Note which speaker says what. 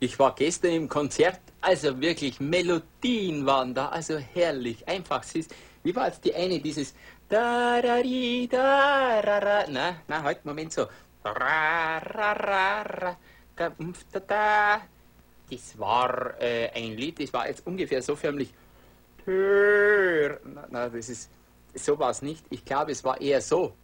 Speaker 1: Ich war gestern im Konzert, also wirklich Melodien waren da, also herrlich, einfach süß. Wie war jetzt die eine, dieses da da da ra ra, na, na, halt, Moment so. Ra ra ra ra, da, da, da. Das war äh, ein Lied, das war jetzt ungefähr so förmlich. Na, na, das ist, so war es nicht. Ich glaube, es war eher so.